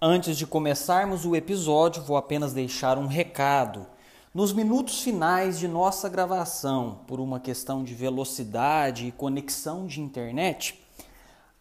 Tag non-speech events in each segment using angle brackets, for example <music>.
Antes de começarmos o episódio, vou apenas deixar um recado. Nos minutos finais de nossa gravação, por uma questão de velocidade e conexão de internet,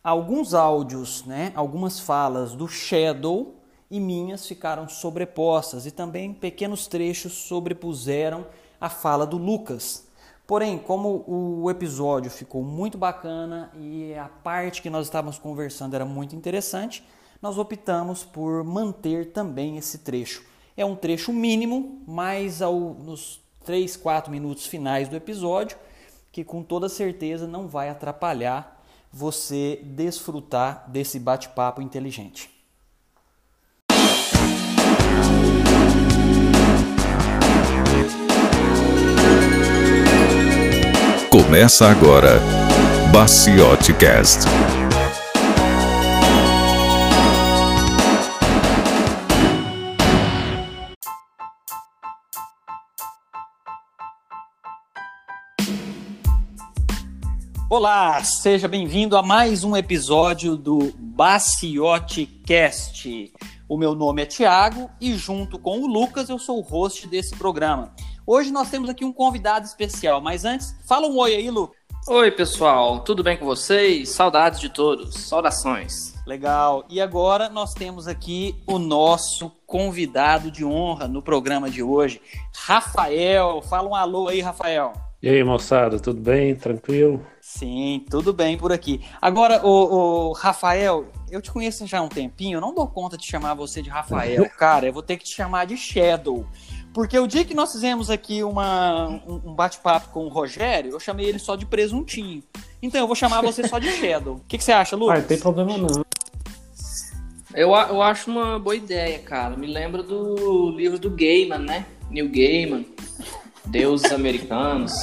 alguns áudios, né, algumas falas do Shadow e minhas ficaram sobrepostas e também pequenos trechos sobrepuseram a fala do Lucas. Porém, como o episódio ficou muito bacana e a parte que nós estávamos conversando era muito interessante, nós optamos por manter também esse trecho. É um trecho mínimo, mas ao, nos 3, 4 minutos finais do episódio, que com toda certeza não vai atrapalhar você desfrutar desse bate-papo inteligente. Começa agora Baciote Cast. Olá, seja bem-vindo a mais um episódio do Baciote Cast. O meu nome é Tiago e junto com o Lucas eu sou o host desse programa. Hoje nós temos aqui um convidado especial, mas antes, fala um oi aí, Lu. Oi, pessoal, tudo bem com vocês? Saudades de todos, saudações. Legal. E agora nós temos aqui o nosso convidado de honra no programa de hoje, Rafael. Fala um alô aí, Rafael. E aí, moçada, tudo bem? Tranquilo? Sim, tudo bem por aqui. Agora, o, o, Rafael, eu te conheço já há um tempinho, eu não dou conta de chamar você de Rafael, <laughs> cara, eu vou ter que te chamar de Shadow. Porque o dia que nós fizemos aqui uma, um, um bate-papo com o Rogério, eu chamei ele só de presuntinho. Então eu vou chamar você só de Shadow. O que, que, você acha, Lucas? Ah, não tem problema não. Eu, eu acho uma boa ideia, cara. Me lembra do livro do Gaiman, né? Neil Gaiman. Deuses Americanos.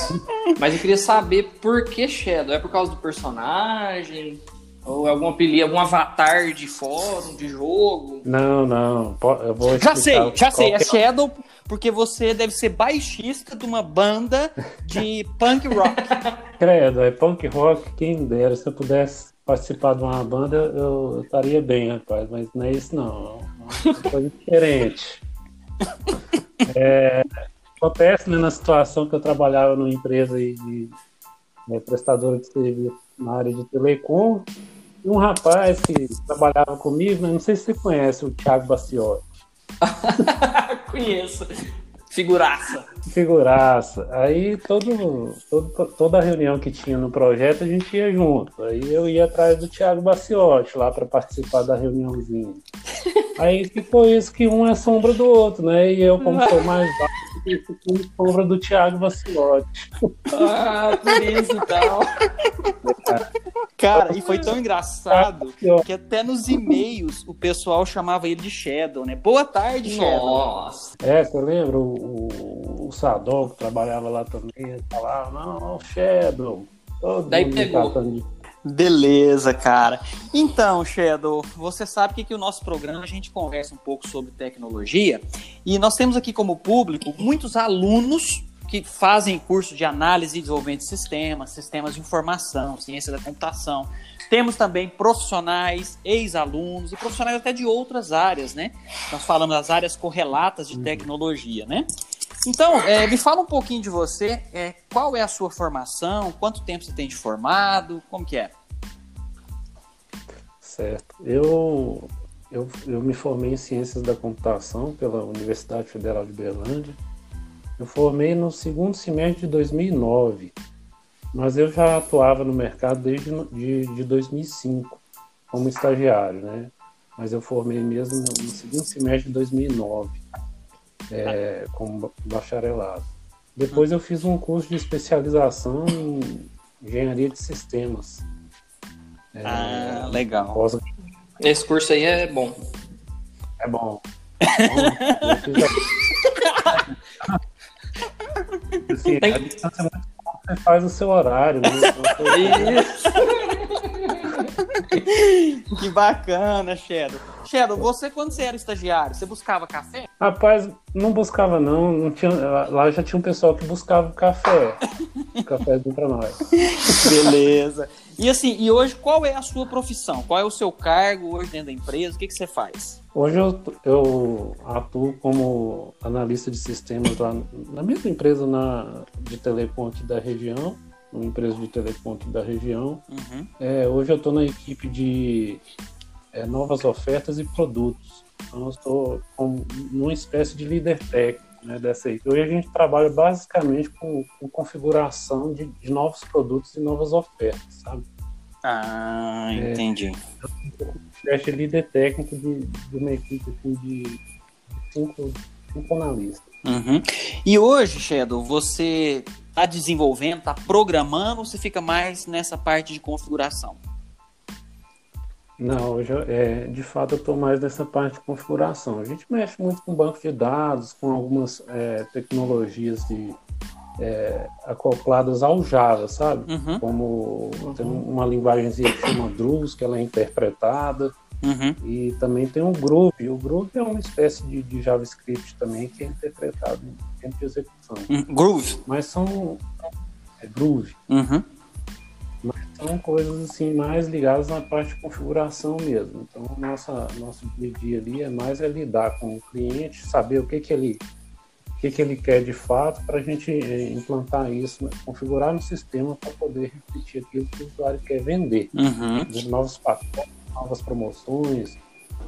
Mas eu queria saber por que Shadow. É por causa do personagem? Ou algum apelido, algum avatar de fórum, de jogo? Não, não. Eu vou já sei, já sei. É Shadow porque você deve ser baixista de uma banda de punk rock. <laughs> Credo, é punk rock, quem dera. Se eu pudesse participar de uma banda, eu, estaria bem, rapaz. Mas não é isso, não. É uma coisa diferente. <laughs> É, acontece né, na situação que eu trabalhava numa empresa de, né, prestadora de serviço na área de telecom. E um rapaz que trabalhava comigo, né, não sei se você conhece o Thiago Baciotti. <laughs> Conheço. Figuraça. Figuraça. Aí todo, todo, toda reunião que tinha no projeto a gente ia junto. Aí eu ia atrás do Thiago Baciotti lá para participar da reuniãozinha. Aí ficou isso que um é sombra do outro, né? E eu, como sou mais baixo, fiquei sombra do Thiago Baciotti. Ah, por isso e tal. Cara, e foi tão engraçado que até nos e-mails o pessoal chamava ele de Shadow, né? Boa tarde, Shadow. Nossa. É, você lembra o, o, o Sadol que trabalhava lá também? Falava, não, Shadow. Todo Daí pegou. Beleza, cara. Então, Shadow, você sabe que o nosso programa a gente conversa um pouco sobre tecnologia e nós temos aqui como público muitos alunos que fazem curso de análise e desenvolvimento de sistemas, sistemas de informação, ciência da computação. Temos também profissionais, ex-alunos e profissionais até de outras áreas, né? Nós falamos das áreas correlatas de tecnologia, né? Então, é, me fala um pouquinho de você. É, qual é a sua formação? Quanto tempo você tem de formado? Como que é? Certo. Eu, eu, eu me formei em Ciências da Computação pela Universidade Federal de Berlândia. Eu formei no segundo semestre de 2009, mas eu já atuava no mercado desde de, de 2005 como estagiário, né? Mas eu formei mesmo no segundo semestre de 2009 é, como bacharelado. Depois eu fiz um curso de especialização em engenharia de sistemas. É, ah, legal. Pós... Esse curso aí é bom. É bom. bom <laughs> assim, a distância é muito você faz o seu horário. Né? Isso. <laughs> que bacana, Shadow. Shadow, você quando você era estagiário, você buscava café? Rapaz, não buscava não, não tinha, lá já tinha um pessoal que buscava café. <laughs> Cafézinho pra nós. Beleza. E assim, e hoje qual é a sua profissão? Qual é o seu cargo hoje dentro da empresa? O que, que você faz? Hoje eu, eu atuo como analista de sistemas lá na mesma empresa na, de telecom aqui da região, uma empresa de telecom da região. Uhum. É, hoje eu estou na equipe de é, novas ofertas e produtos. Então eu estou com uma espécie de líder técnico né, dessa equipe. Hoje a gente trabalha basicamente com, com configuração de, de, novos produtos e novas ofertas, sabe? Ah, entendi. É, eu líder técnico de, de uma equipe assim, de cinco, cinco analistas. Uhum. E hoje, Shadow, você está desenvolvendo, está programando ou você fica mais nessa parte de configuração? Não, hoje, é, de fato, eu estou mais nessa parte de configuração. A gente mexe muito com banco de dados, com algumas é, tecnologias de, é, acopladas ao Java, sabe? Uhum. Como tem uma linguagem que chama Druze, que ela é interpretada. Uhum. E também tem o Groove. O Groove é uma espécie de, de JavaScript também que é interpretado em tempo de execução. Uhum. Groove. Mas são. É Groove. Uhum. Mas são coisas assim mais ligadas na parte de configuração mesmo. Então, nossa, nosso dia a dia ali é mais é lidar com o cliente, saber o que, que ele o que, que ele quer de fato para a gente é, implantar isso, né? configurar no sistema para poder repetir aquilo que o usuário quer vender. Uhum. Novos pacotes, novas promoções.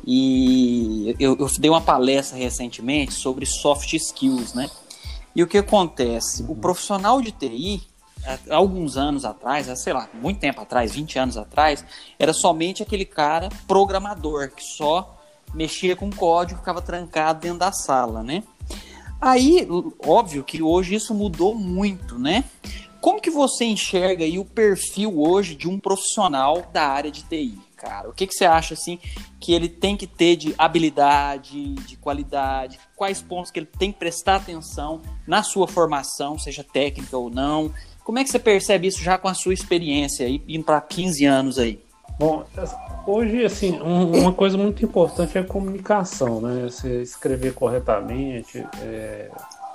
E eu, eu, dei uma palestra recentemente sobre soft skills, né? E o que acontece? Uhum. O profissional de TI, alguns anos atrás, sei lá, muito tempo atrás, 20 anos atrás, era somente aquele cara programador que só mexia com código, ficava trancado dentro da sala, né? Aí, óbvio que hoje isso mudou muito, né? Como que você enxerga aí o perfil hoje de um profissional da área de TI, cara? O que, que você acha assim que ele tem que ter de habilidade, de qualidade? Quais pontos que ele tem que prestar atenção na sua formação, seja técnica ou não? Como é que você percebe isso já com a sua experiência aí, indo para 15 anos aí? Bom, hoje, assim, um, uma coisa muito importante é a comunicação, né? Você escrever corretamente, é,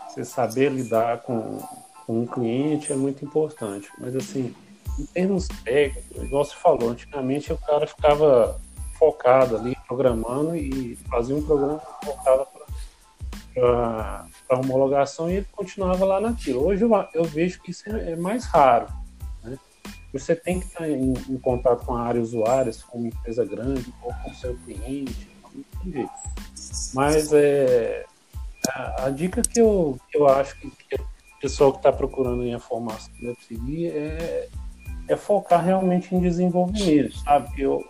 você saber lidar com, com um cliente é muito importante. Mas, assim, em termos técnicos, igual você falou, antigamente o cara ficava focado ali, programando e fazia um programa focava para homologação e ele continuava lá naquilo. Hoje eu, eu vejo que isso é, mais raro você tem que estar em, em contato com a área usuária, for uma empresa grande, ou com seu cliente, não jeito. Mas é, a, a, dica que eu, que eu acho que, que o pessoal que está procurando em formação deve seguir é, é focar realmente em desenvolvimento, sabe? Eu,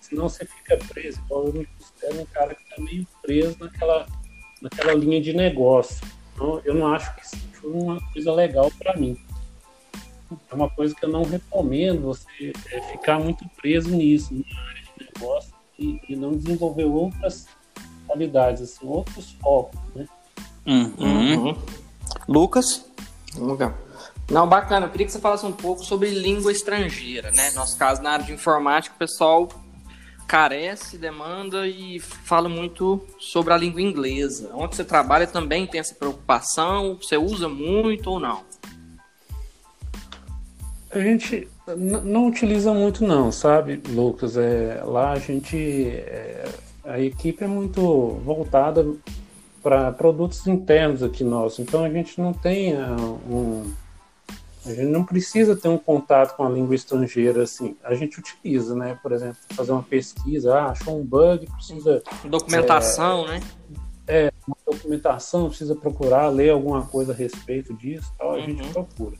senão você fica preso, igual eu me considero um cara que está meio preso naquela, naquela linha de negócio. Então, eu não acho que isso foi uma coisa legal para mim é uma coisa que eu não recomendo você é, ficar muito preso nisso, na área de negócio, e, e não desenvolver outras qualidades, assim, outros focos, né? Uhum. Uhum. Lucas? Não, bacana. Eu queria que você falasse um pouco sobre língua estrangeira, né? Nosso caso, na área de informática, o pessoal carece, demanda e fala muito sobre a língua inglesa. Onde você trabalha também tem essa preocupação? Você usa muito ou não? A gente não utiliza muito não, sabe, Lucas? É, lá a gente. É, a equipe é muito voltada para produtos internos aqui nossos. Então a gente não tem uh, um. A gente não precisa ter um contato com a língua estrangeira assim. A gente utiliza, né? Por exemplo, fazer uma pesquisa, ah, achou um bug, precisa. Documentação, é, né? É, documentação, precisa procurar, ler alguma coisa a respeito disso, tal, a uhum. gente procura.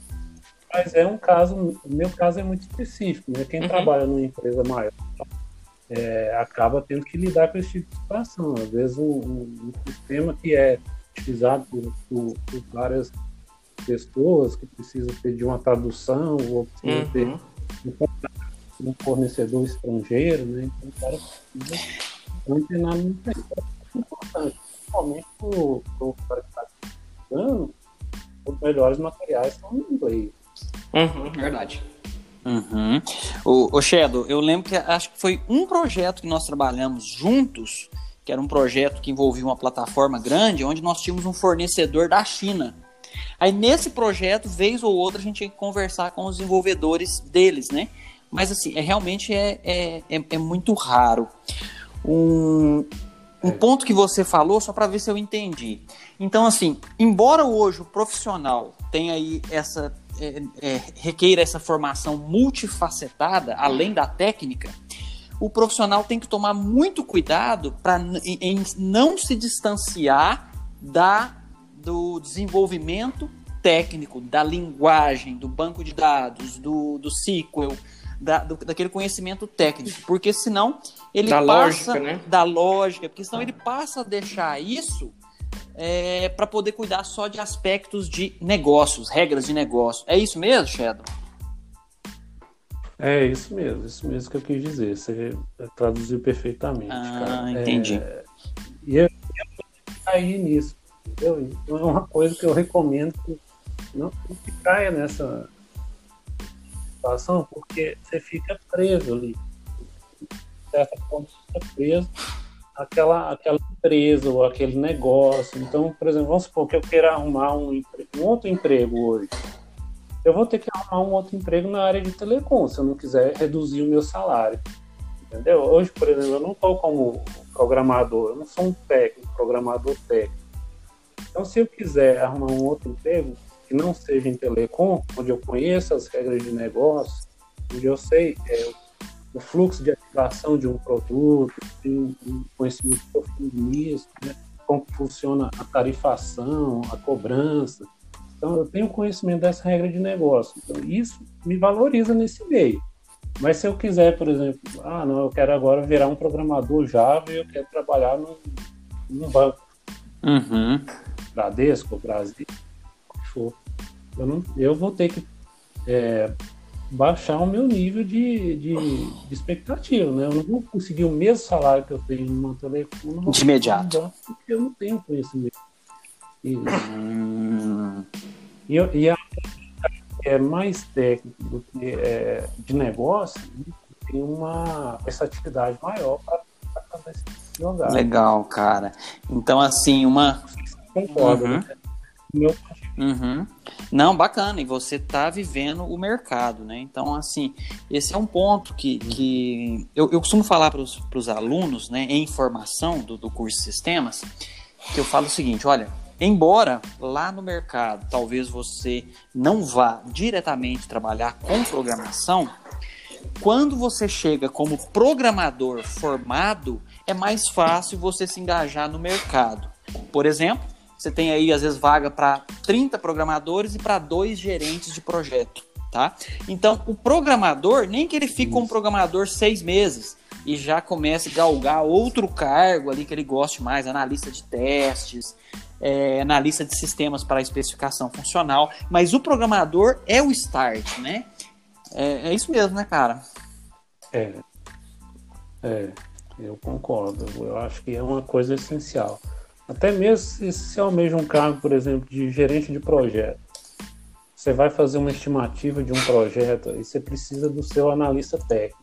Mas é um caso, o meu caso é muito específico, né? Quem uhum. trabalha numa empresa maior é, acaba tendo que lidar com esse tipo de situação. Às vezes um, um, um sistema que é utilizado por, por, por, várias pessoas que precisa ter de uma tradução ou precisa uhum. ter um, um fornecedor estrangeiro, né? Então o cara precisa antenar muito é importante, principalmente para o cara que está estudando, os melhores materiais são em inglês. Uhum, verdade. Uhum. O, o Shadow, eu lembro que acho que foi um projeto que nós trabalhamos juntos, que era um projeto que envolvia uma plataforma grande, onde nós tínhamos um fornecedor da China. Aí nesse projeto, vez ou outra, a gente tinha que conversar com os desenvolvedores deles, né? mas assim, é, realmente é, é, é, é muito raro. Um, um ponto que você falou, só para ver se eu entendi. Então, assim, embora hoje o profissional tenha aí essa. é, é, requeira essa formação multifacetada, além da técnica, o profissional tem que tomar muito cuidado para não se distanciar da, do desenvolvimento técnico, da linguagem, do banco de dados, do, do SQL, da, do- daquele conhecimento técnico, porque senão ele Da passa lógica, né? da lógica, porque senão ele passa a deixar isso para poder cuidar só de aspectos de negócios, regras de negócio. É isso mesmo, Shadow? É isso mesmo, isso mesmo que eu quis dizer. Você traduziu perfeitamente, Ah, cara. É, entendi. E eu, eu caí nisso, entendeu? Então é uma coisa que eu recomendo que não, caia nessa situação, porque você fica preso ali. De certa forma, você fica preso àquela, àquela empresa ou aquele negócio. Então, por exemplo, vamos supor que eu queira arrumar um, um outro emprego hoje. Eu vou ter que arrumar um outro emprego na área de telecom, se eu não quiser reduzir o meu salário. Entendeu? Hoje, por exemplo, eu não estou como programador, eu não sou um técnico, programador técnico. Então, se eu quiser arrumar um outro emprego que não seja em telecom, onde eu conheça as regras de negócio, onde eu sei é, o- fluxo de ativação de um produto, tenho um conhecimento profundo nisso, né? como funciona a tarifação, a cobrança. Então, eu tenho conhecimento dessa regra de negócio. Então, isso me valoriza nesse meio. Mas se eu quiser, por exemplo, ah, não, eu quero agora virar um programador Java e eu quero trabalhar num, num banco Uhum. Bradesco, Brasil, o que for, eu, não, eu vou ter que é, baixar o meu nível de, de, de expectativa, né? Eu não vou conseguir o mesmo salário que eu tenho numa vou De imediato. porque eu não tenho conhecimento. E, Hum, e, e a é mais técnico do que é, de negócio, tem uma versatilidade maior para fazer esse jogar. legal, cara. Então, assim, uma. Concordo, Uhum. né? Uhum. Não, bacana, e você tá vivendo o mercado, né? Então, assim, esse é um ponto que, que eu, eu costumo falar para os alunos, né, em formação do, do curso de sistemas, que eu falo o seguinte: olha, embora lá no mercado talvez você não vá diretamente trabalhar com programação, quando você chega como programador formado, é mais fácil você se engajar no mercado. Por exemplo, você tem aí às vezes vaga para 30 programadores e para dois gerentes de projeto, tá? Então, o programador, nem que ele fique como programador seis meses e já comece a galgar outro cargo ali que ele goste mais, analista de testes, é, analista de sistemas para especificação funcional, mas o programador é o start, né? É, é isso mesmo, né, cara? É, é, eu concordo. Eu acho que é uma coisa essencial. Até mesmo se se almeja um cargo, por exemplo, de gerente de projeto. Você vai fazer uma estimativa de um projeto e você precisa do seu analista técnico.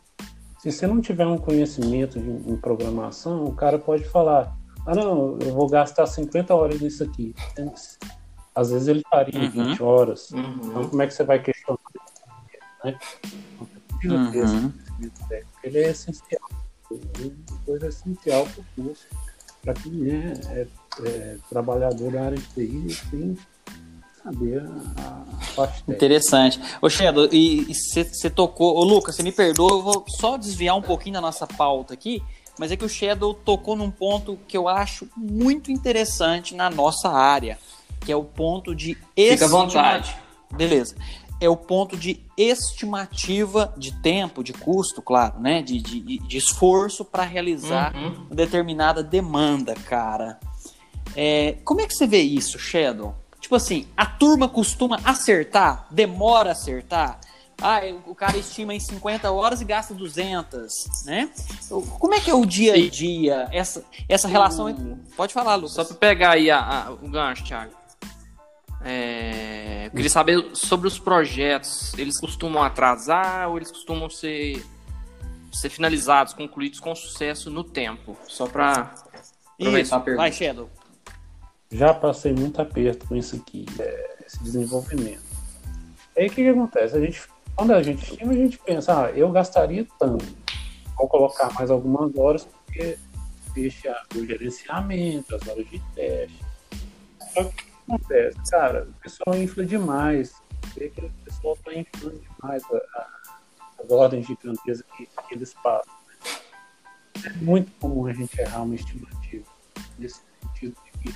Se você não tiver um conhecimento de, em programação, o cara pode falar: ah, não, eu vou gastar 50 horas nisso aqui. Às vezes ele faria Uhum. 20 horas. Uhum. Então, como é que você vai questionar? Né? Então, você precisa ter esse Uhum. conhecimento técnico. Ele é essencial. É uma coisa essencial para o curso. Para quem é, é- é trabalhador da área de TI, tem que saber a, a. Interessante. Ô, Shadow, e você tocou. Ô, Lucas, você me perdoa, eu vou só desviar um pouquinho da nossa pauta aqui, mas é que o Shadow tocou num ponto que eu acho muito interessante na nossa área, que é o ponto de Fica à estima- vontade. Beleza. É o ponto de estimativa de tempo, de custo, claro, né? De, de, de esforço para realizar Uhum. determinada demanda, cara. É, como é que você vê isso, Shadow? Tipo assim, a turma costuma acertar, demora a acertar. Ah, o cara estima em 50 horas e gasta 200, né? Como é que é o dia a dia, essa, essa relação? Pode falar, Lucas. Só para pegar aí a- a- o gancho, Thiago. É, eu queria saber sobre os projetos. Eles costumam atrasar ou eles costumam ser, ser finalizados, concluídos com sucesso no tempo? Só para aproveitar Isso, a pergunta. vai, Shadow. Já passei muito aperto com isso aqui, é, esse desenvolvimento. Aí o que, que acontece? A gente quando a gente estima, a gente pensa, ah, eu gastaria tanto. Vou colocar mais algumas horas, porque deixa o gerenciamento, as horas de teste. Só que acontece? Cara, o pessoal infla demais. Vê que o pessoal está inflando demais a, a, as ordens de grandeza que, que eles passam. Né? É muito comum a gente errar uma estimativa nesse sentido de que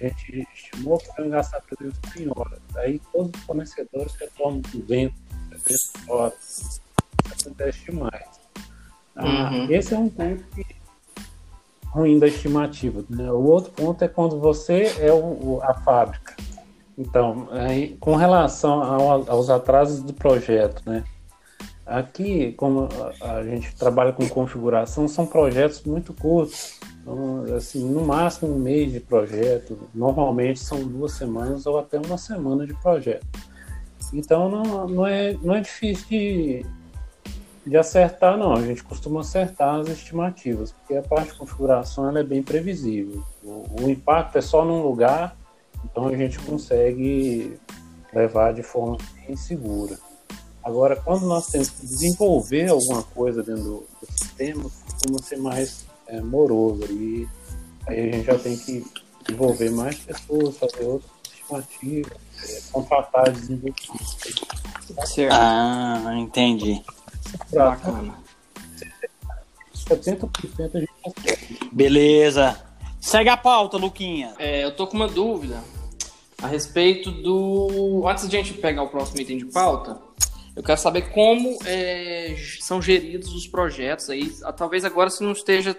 a gente estimou que vai gastar 300 em horas. Aí todos os fornecedores retornam 200, 300 horas. Isso acontece demais. Ah, uhum. Esse é um ponto que ruim da estimativa. Né? O outro ponto é quando você é o, a fábrica. Então, aí, com relação ao, aos atrasos do projeto, né? Aqui, como a, gente trabalha com configuração, são projetos muito curtos. Então, assim, no máximo um mês de projeto. Normalmente são duas semanas ou até uma semana de projeto. Então, não, não, é, não é difícil de, de acertar, não. A gente costuma acertar as estimativas, porque a parte de configuração ela é bem previsível. O, o impacto é só num lugar, então a gente consegue levar de forma bem segura. Agora, quando nós temos que desenvolver alguma coisa dentro do, do sistema, costuma ser mais é, moroso. E aí a gente já tem que envolver mais pessoas, fazer outras estimativas, é, contratar desenvolvedores. Ah, entendi. Bacana. 70% a gente consegue. Beleza. Segue a pauta, Luquinha. É, eu tô com uma dúvida a respeito do. Antes de a gente pegar o próximo item de pauta, eu quero saber como é, são geridos os projetos aí. Talvez agora você não esteja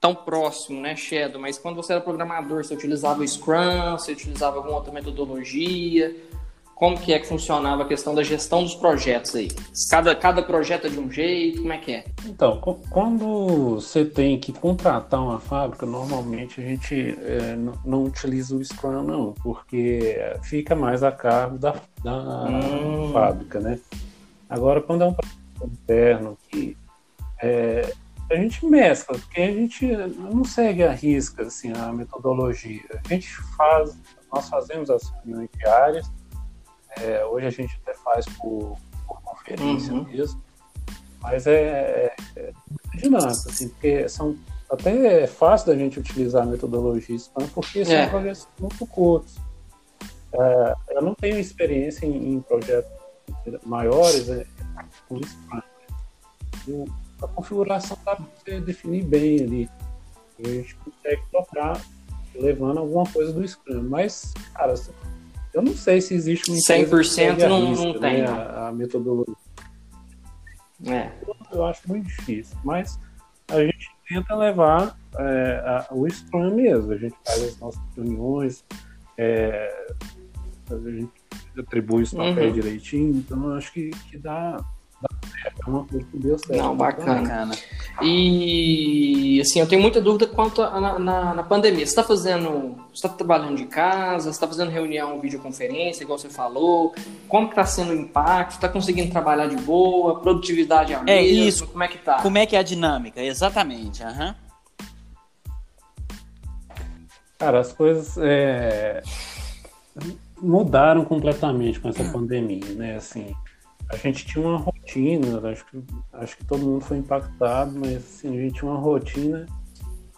tão próximo, né, Shadow? Mas quando você era programador, você utilizava o Scrum, você utilizava alguma outra metodologia? Como que é que funcionava a questão da gestão dos projetos aí? Cada, cada projeto é de um jeito, como é que é? Então, quando você tem que contratar uma fábrica, normalmente a gente é, não utiliza o Scrum não, porque fica mais a cargo da, da hum. fábrica, né? Agora, quando é um projeto interno que é, a gente mescla, porque a gente não segue a risca assim, a metodologia. A gente faz, nós fazemos as reuniões diárias, é, hoje a gente até faz por, por conferência uhum. mesmo, mas é, é, é dinâmico, assim, porque são até é fácil da gente utilizar a metodologia Scrum, porque são é. projetos muito curtos. É, eu não tenho experiência em, em projetos maiores é, com Scrum. Né? a configuração dá para você definir bem ali. A gente consegue tocar levando alguma coisa do Scrum. Mas, cara, eu não sei se existe uma 100% não, não né, tem. A, a, metodologia. É. Eu acho muito difícil, mas a gente tenta levar é, a, o Scrum mesmo. A gente faz as nossas reuniões, é, a gente atribui os papéis uhum. direitinho, então eu acho que, que dá, uma coisa que deu certo. Não, bacana. E assim, eu tenho muita dúvida quanto a, na, na, na, pandemia. Você está fazendo. Você está trabalhando de casa, você está fazendo reunião, videoconferência, igual você falou. Como que está sendo o impacto? Está conseguindo trabalhar de boa? Produtividade é a É isso. Como é que tá? Como é que é a dinâmica? Exatamente. Uhum. Cara, as coisas é, mudaram completamente com essa pandemia, né? Assim, a gente tinha uma rotina, acho que, acho que todo mundo foi impactado, mas assim, a gente tinha uma rotina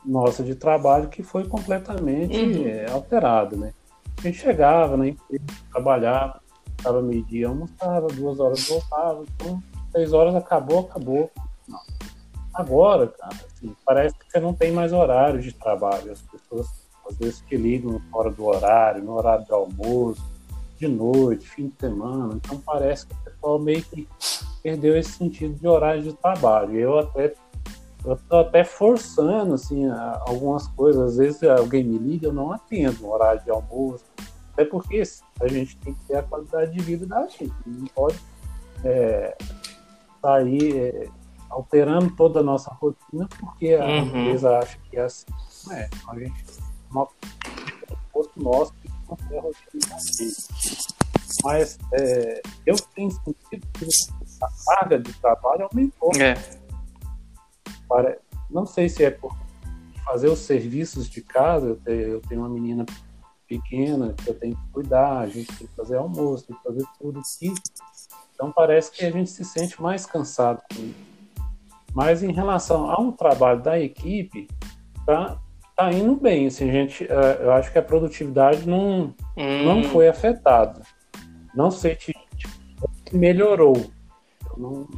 nossa de trabalho que foi completamente uhum. é, alterada, né? A gente chegava na empresa, trabalhava, estava meio-dia, almoçava, duas horas voltava, então seis horas acabou, acabou. Não. Agora, cara, assim, parece que você não tem mais horário de trabalho. As pessoas às vezes te ligam fora do horário, no horário do almoço, de noite, fim de semana. Então parece que pessoal meio que perdeu esse sentido de horário de trabalho. Eu até eu tô até forçando assim algumas coisas. Às vezes alguém me liga, eu não atendo no horário de almoço. Até porque a gente tem que ter a qualidade de vida da gente. Não pode é, sair é, alterando toda a nossa rotina porque a uhum. empresa acha que é assim. Não é. A gente um nosso a rotina. Mas é, eu tenho sentido que a carga de trabalho aumentou. É. Para, não sei se é por fazer os serviços de casa, eu tenho, eu tenho uma menina pequena que eu tenho que cuidar, a gente tem que fazer almoço, tem que fazer tudo que Então parece que a gente se sente mais cansado com isso. Mas em relação ao trabalho da equipe, tá, tá indo bem. Assim, gente, é, eu acho que a produtividade não, hum. não foi afetada. Não sei se melhorou. Eu não,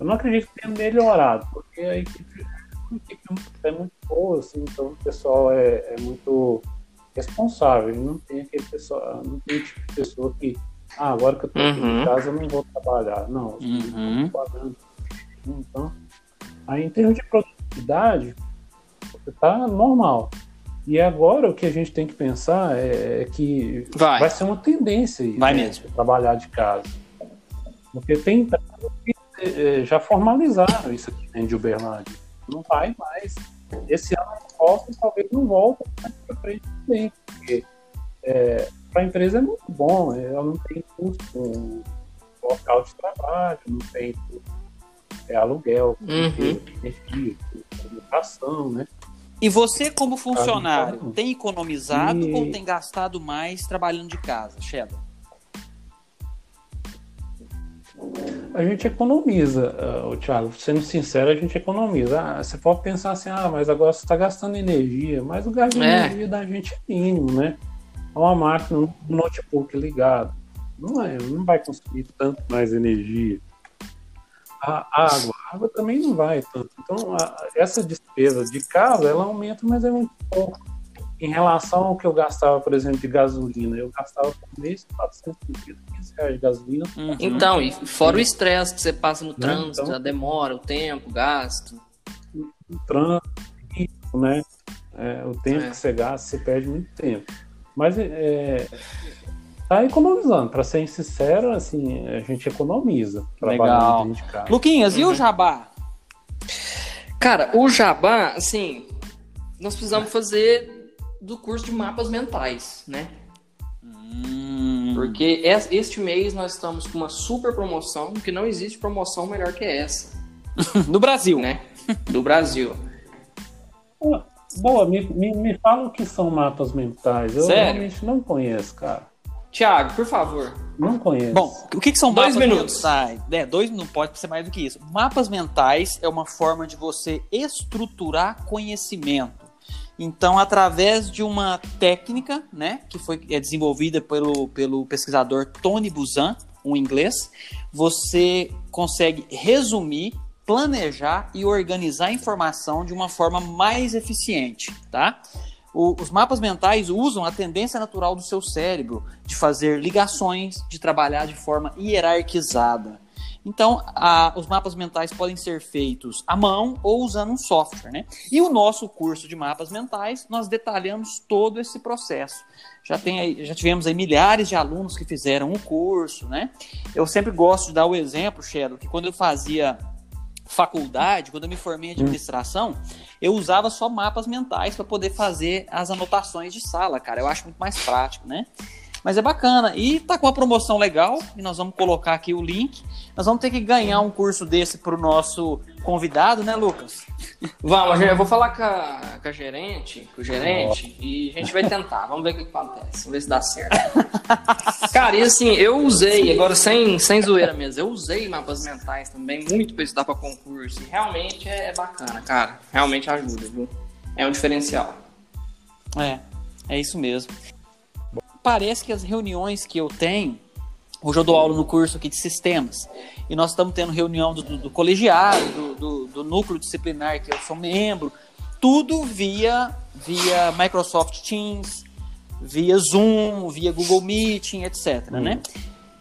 eu não acredito que tenha melhorado, porque a equipe, a equipe é muito boa, assim, então o pessoal é, é muito responsável. Não tem aquele pessoal, não tem tipo de pessoa que, ah, agora que eu tô aqui uhum. em casa eu não vou trabalhar. Não, eu uhum. trabalhando. Então, aí em termos de produtividade, tá normal. E agora o que a gente tem que pensar é, é que vai, vai ser uma tendência vai né, mesmo. trabalhar de casa. Porque tem que é, já formalizaram isso aqui dentro de Uberlândia. Não vai mais. Esse ano volta talvez não volte mais para frente também, porque é, para a empresa é muito bom, ela não tem custo com local de trabalho, não tem é, aluguel, uhum. energia, educação, né? E você, como funcionário, tem economizado e... ou tem gastado mais trabalhando de casa, Shadow? A gente economiza, uh, Thiago, sendo sincero, a gente economiza. Ah, você pode pensar assim, ah, mas agora você está gastando energia, mas o gasto de é. energia da gente é mínimo, né? É uma máquina, um notebook ligado. Não, é, não vai consumir tanto mais energia. A água, água também não vai tanto. Então, a, essa despesa de casa, ela aumenta, mas é muito pouco. Em relação ao que eu gastava, por exemplo, de gasolina, eu gastava por mês 450 reais de gasolina. Uhum. Então, e fora o estresse que você passa no né? trânsito, então, a demora, o tempo, o gasto. O trânsito, né? É, o tempo é. que você gasta, você perde muito tempo. Mas é, tá economizando. Para ser sincero, assim, a gente economiza. Legal. De Luquinhas, uhum. e o uhum. jabá? Cara, o jabá, assim, nós precisamos fazer do curso de mapas mentais, né? Hum. Porque este mês nós estamos com uma super promoção, que não existe promoção melhor que essa. <laughs> no Brasil. Né? Do Brasil. Boa, me, me, me fala o que são mapas mentais. Eu Sério? realmente não conheço, cara. Tiago, por favor. Não conheço. Bom, o que, que são dois mapas minutos. mentais? É, dois não pode ser mais do que isso. Mapas mentais é uma forma de você estruturar conhecimento. Então, através de uma técnica, né, que foi é desenvolvida pelo, pelo pesquisador Tony Buzan, um inglês, você consegue resumir, planejar e organizar a informação de uma forma mais eficiente, tá? O, os mapas mentais usam a tendência natural do seu cérebro de fazer ligações, de trabalhar de forma hierarquizada. Então, a, os mapas mentais podem ser feitos à mão ou usando um software, né? E o nosso curso de mapas mentais, nós detalhamos todo esse processo. Já, tem, já tivemos aí milhares de alunos que fizeram o curso, né? Eu sempre gosto de dar o exemplo, Shadow, que quando eu fazia faculdade, quando eu me formei em administração, eu usava só mapas mentais para poder fazer as anotações de sala, cara. Eu acho muito mais prático, né? Mas é bacana. E tá com uma promoção legal, e nós vamos colocar aqui o link. Nós vamos ter que ganhar um curso desse pro nosso convidado, né, Lucas? Vamos, eu vou falar com a, com a gerente, com o gerente, oh. e a gente vai tentar. Vamos ver o que, que acontece. Vamos ver se dá certo. <laughs> Cara, e assim, eu usei, agora sem, sem zoeira mesmo, eu usei mapas mentais também, muito pra estudar pra concurso. E realmente é, é bacana, cara. Realmente ajuda, viu? É um diferencial. É, é isso mesmo parece que as reuniões que eu tenho, hoje eu dou aula no curso aqui de sistemas, e nós estamos tendo reunião do, do, do colegiado, do, do, do, núcleo disciplinar que eu sou membro, tudo via, via Microsoft Teams, via Zoom, via Google Meeting, etc. Hum. Né?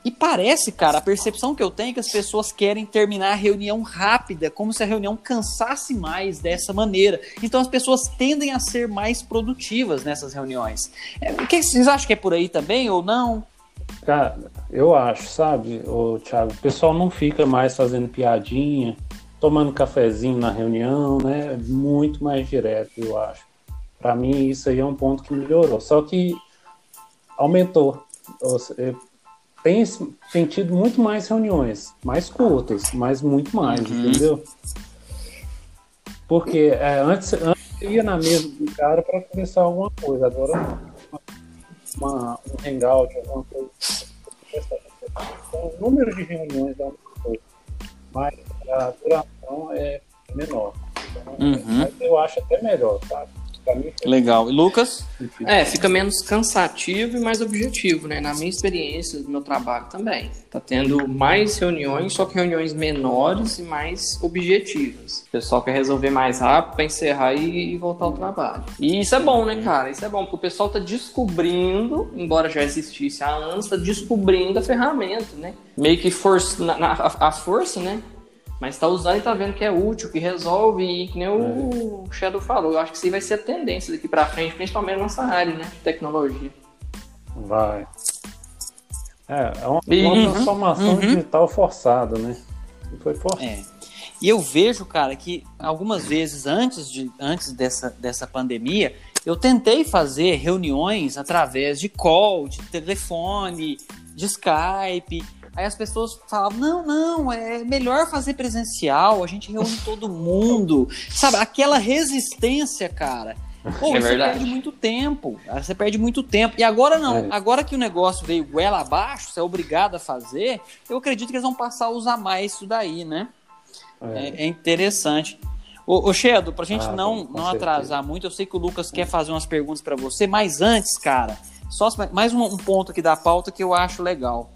E parece, cara, a percepção que eu tenho é que as pessoas querem terminar a reunião rápida, como se a reunião cansasse mais dessa maneira. Então as pessoas tendem a ser mais produtivas nessas reuniões. É, o que vocês acham que é por aí também ou não? Cara, eu acho, sabe, o Thiago, o pessoal não fica mais fazendo piadinha, tomando cafezinho na reunião, né? Muito mais direto, eu acho. Para mim, isso aí é um ponto que melhorou. Só que aumentou tem, tem tido muito mais reuniões, mais curtas, mas muito mais, uhum. entendeu? Porque é, antes, antes eu ia na mesa do cara para conversar alguma coisa, agora uma, uma, um hangout, alguma coisa. o número de reuniões é uma coisa, mas a duração é menor. Então, Uhum. Mas eu acho até melhor, sabe? Legal. E Lucas? É, fica menos cansativo e mais objetivo, né? Na minha experiência, do meu trabalho também. Tá tendo mais reuniões, só que reuniões menores e mais objetivas. O pessoal quer resolver mais rápido pra encerrar e voltar ao trabalho. E isso é bom, né, cara? Isso é bom, porque o pessoal tá descobrindo, embora já existisse há anos, tá descobrindo a ferramenta, né? Meio que força, na, na- a força, né? Mas tá usando e tá vendo que é útil, que resolve, e que nem o Shadow falou. Eu acho que isso aí vai ser a tendência daqui pra frente, principalmente nessa área, né? de Tecnologia. Vai. É, é uma, uma Uhum, transformação uhum. digital forçada, né? Foi forçado. É. E eu vejo, cara, que algumas vezes antes, de, antes dessa, dessa pandemia, eu tentei fazer reuniões através de call, de telefone, de Skype. Aí as pessoas falavam: não, não, é melhor fazer presencial, a gente reúne <laughs> todo mundo. Sabe, aquela resistência, cara. Pô, É você verdade. perde muito tempo. Você perde muito tempo. E agora não. É. Agora que o negócio veio goela abaixo, você é obrigado a fazer, eu acredito que eles vão passar a usar mais isso daí, né? É. É, é interessante. Ô, ô Shedo, pra gente Ah, não, com não atrasar muito, eu sei que o Lucas quer fazer umas perguntas pra você, mas antes, cara, só mais um, um ponto aqui da pauta que eu acho legal.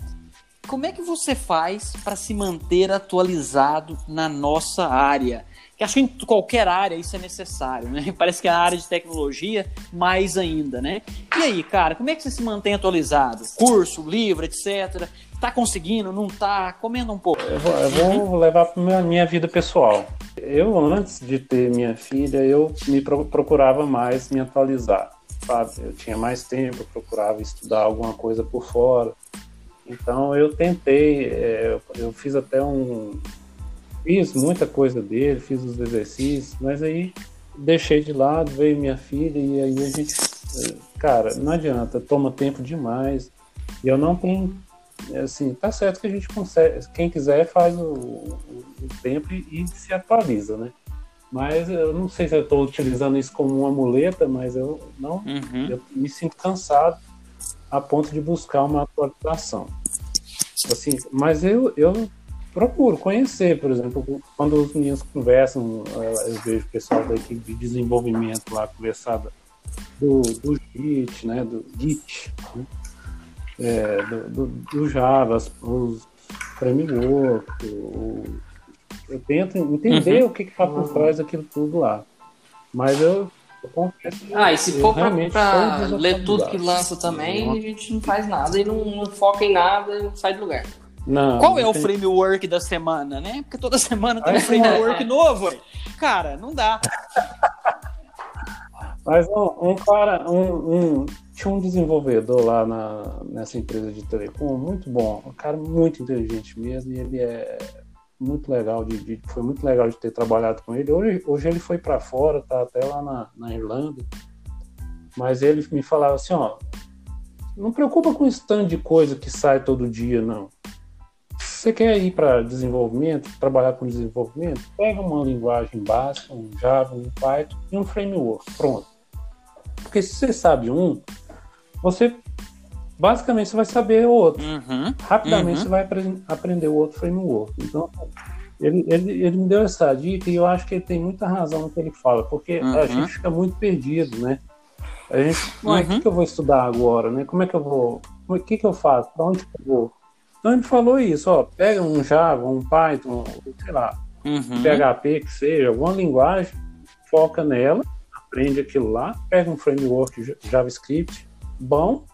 Como é que você faz pra se manter atualizado na nossa área? Que acho que em qualquer área isso é necessário, né? <laughs> Parece que a área de tecnologia, mais ainda, né? E aí, cara, como é que você se mantém atualizado? Curso, livro, etc. Tá conseguindo, não tá? Comenta um pouco. Eu vou, eu vou levar para minha, vida pessoal. Eu, antes de ter minha filha, eu me pro- procurava mais me atualizar, sabe? Eu tinha mais tempo, eu procurava estudar alguma coisa por fora. Então, eu tentei, é, eu, fiz até um... Fiz muita coisa dele, fiz os exercícios, mas aí deixei de lado, veio minha filha e aí a gente... Cara, não adianta, toma tempo demais. E eu não tenho assim, tá certo que a gente consegue, quem quiser faz o, o- o tempo e, e se atualiza, né? Mas eu não sei se eu estou utilizando isso como uma muleta, mas eu não, Uhum. eu me sinto cansado a ponto de buscar uma atualização. Assim, mas eu, eu procuro conhecer, por exemplo, quando os meninos conversam, eh, eu vejo o pessoal da equipe de desenvolvimento lá conversar do, do Git, né, do Git, né? é, do, do, do Java, os- framework, o- eu tento entender o que está por trás daquilo tudo lá. Mas eu, Ah, e se for pra, pra ler tudo que lança também, a gente não faz nada e não, não foca em nada e não sai do lugar. Não, Qual é não o tem- framework da semana, né? Porque toda semana tem um framework novo. ué. Cara, não dá. Mas um, um cara, um, um- tinha um desenvolvedor lá na, nessa empresa de telecom, muito bom, um cara muito inteligente mesmo, e ele é muito legal, de, de- foi muito legal de ter trabalhado com ele. Hoje, hoje ele foi para fora, tá até lá na, na Irlanda, mas ele me falava assim, ó, não preocupa com esse tanto de coisa que sai todo dia, não. Você quer ir para desenvolvimento, trabalhar com desenvolvimento, pega uma linguagem básica, um Java, um Python e um framework, pronto. Porque se você sabe um, você basicamente você vai saber o outro. Uhum. Rapidamente Uhum. você vai apre- aprender o outro framework. Então, ele, ele, ele me deu essa dica e eu acho que ele tem muita razão no que ele fala, porque Uhum. a gente fica muito perdido, né? A gente, "Ué, o Uhum. que, que eu vou estudar agora, né? Como é que eu vou, o que, que eu faço? Para onde que eu vou? Então ele falou isso, ó, pega um Java, um Python, sei lá, Uhum. PHP que seja, alguma linguagem, foca nela, aprende aquilo lá, pega um framework JavaScript bom,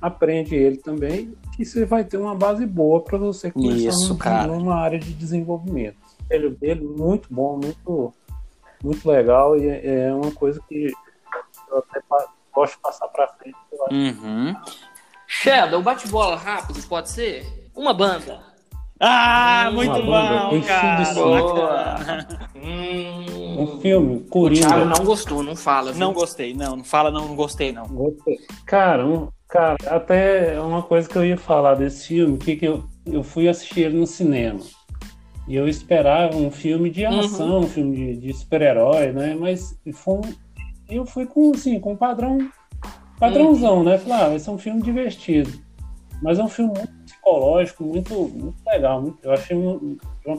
aprende ele também, que você vai ter uma base boa para você começar Isso, cara. numa área de desenvolvimento. O conselho dele muito bom, muito, muito legal e é é uma coisa que eu até gosto de passar para frente. eu acho. Uhum. Shadow, bate-bola rápido, pode ser? Uma banda. Ah, muito Uma banda bom, com cara. Hum, Um filme, o Coringa. Thiago não gostou, não fala. viu? Não gostei, não. Não fala, não, não gostei, não. Gostei. Cara, um, cara, até uma coisa que eu ia falar desse filme, que, que eu, eu fui assistir ele no cinema. E eu esperava um filme de ação, um filme de, de super-herói, né? Mas foi um- eu fui com, assim, com um padrão, padrãozão, né? Falei, ah, vai ser um filme divertido. Mas é um filme muito psicológico muito, muito legal. Muito, eu achei uma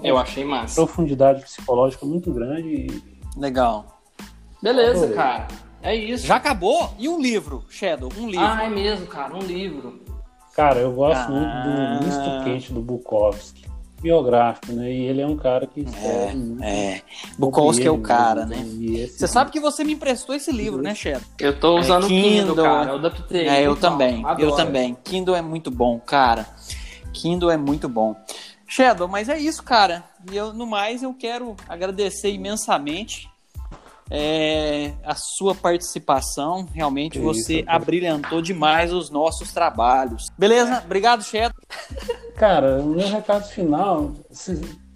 Eu achei massa. profundidade psicológica muito grande. e- Legal. Beleza, Adorei. cara. É isso. Já acabou? E um livro, Shadow? Um livro. Ah, é mesmo, cara. Um livro. Cara, eu gosto Ah. muito do Misto Quente do Bukowski. Biográfico, né? E ele é um cara que muito É, sobre Bukowski é o cara, né? esse Você sabe que você me emprestou esse livro, né, Shadow? Eu tô usando o Kindle, Kindle. cara. Eu adaptei. É, eu bom. também, eu também. Kindle é muito bom, cara. Kindle é muito bom. Shadow, mas é isso, cara. E eu, no mais, eu quero agradecer imensamente é, a sua participação. Realmente Que você isso, abrilhantou demais os nossos trabalhos. Beleza? Obrigado, Shadow. Cara, o meu recado final,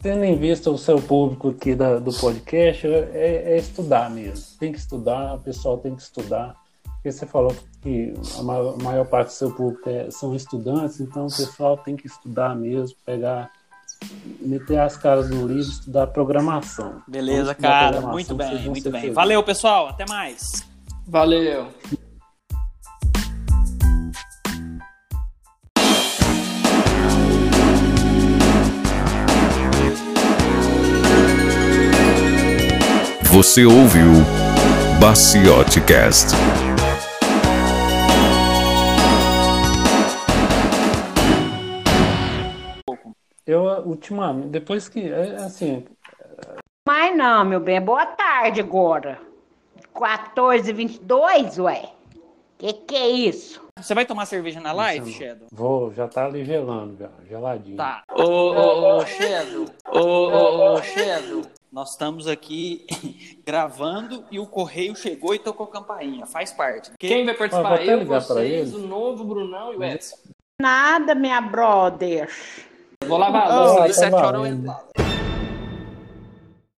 tendo em vista o seu público aqui da- do podcast, é, é estudar mesmo. Tem que estudar, o pessoal tem que estudar. Porque você falou que a ma- a maior parte do seu público é- são estudantes, então o pessoal tem que estudar mesmo, pegar, meter as caras no livro, estudar programação. Beleza, estudar cara. programação, Muito bem, muito bem. felizes. Valeu, pessoal. Até mais. Valeu. Você ouviu Baciote Cast. Ultimamente, depois que, é, assim, Mas não, meu bem, boa tarde agora. 14 22 ué. Que que é isso? Você vai tomar cerveja na live, Shadow? vou, já tá ali gelando, já, geladinho. Tá. Ô, ô, ô, Shadow. Ô, ô, ô, Shadow. Nós estamos aqui <laughs> gravando e o correio chegou e tocou campainha. Faz parte. Quem vai participar? Eu, vocês, o novo Brunão e o Edson. Nada, minha brother. Vou lavar a Ah, louça. Às sete horas eu entro lá.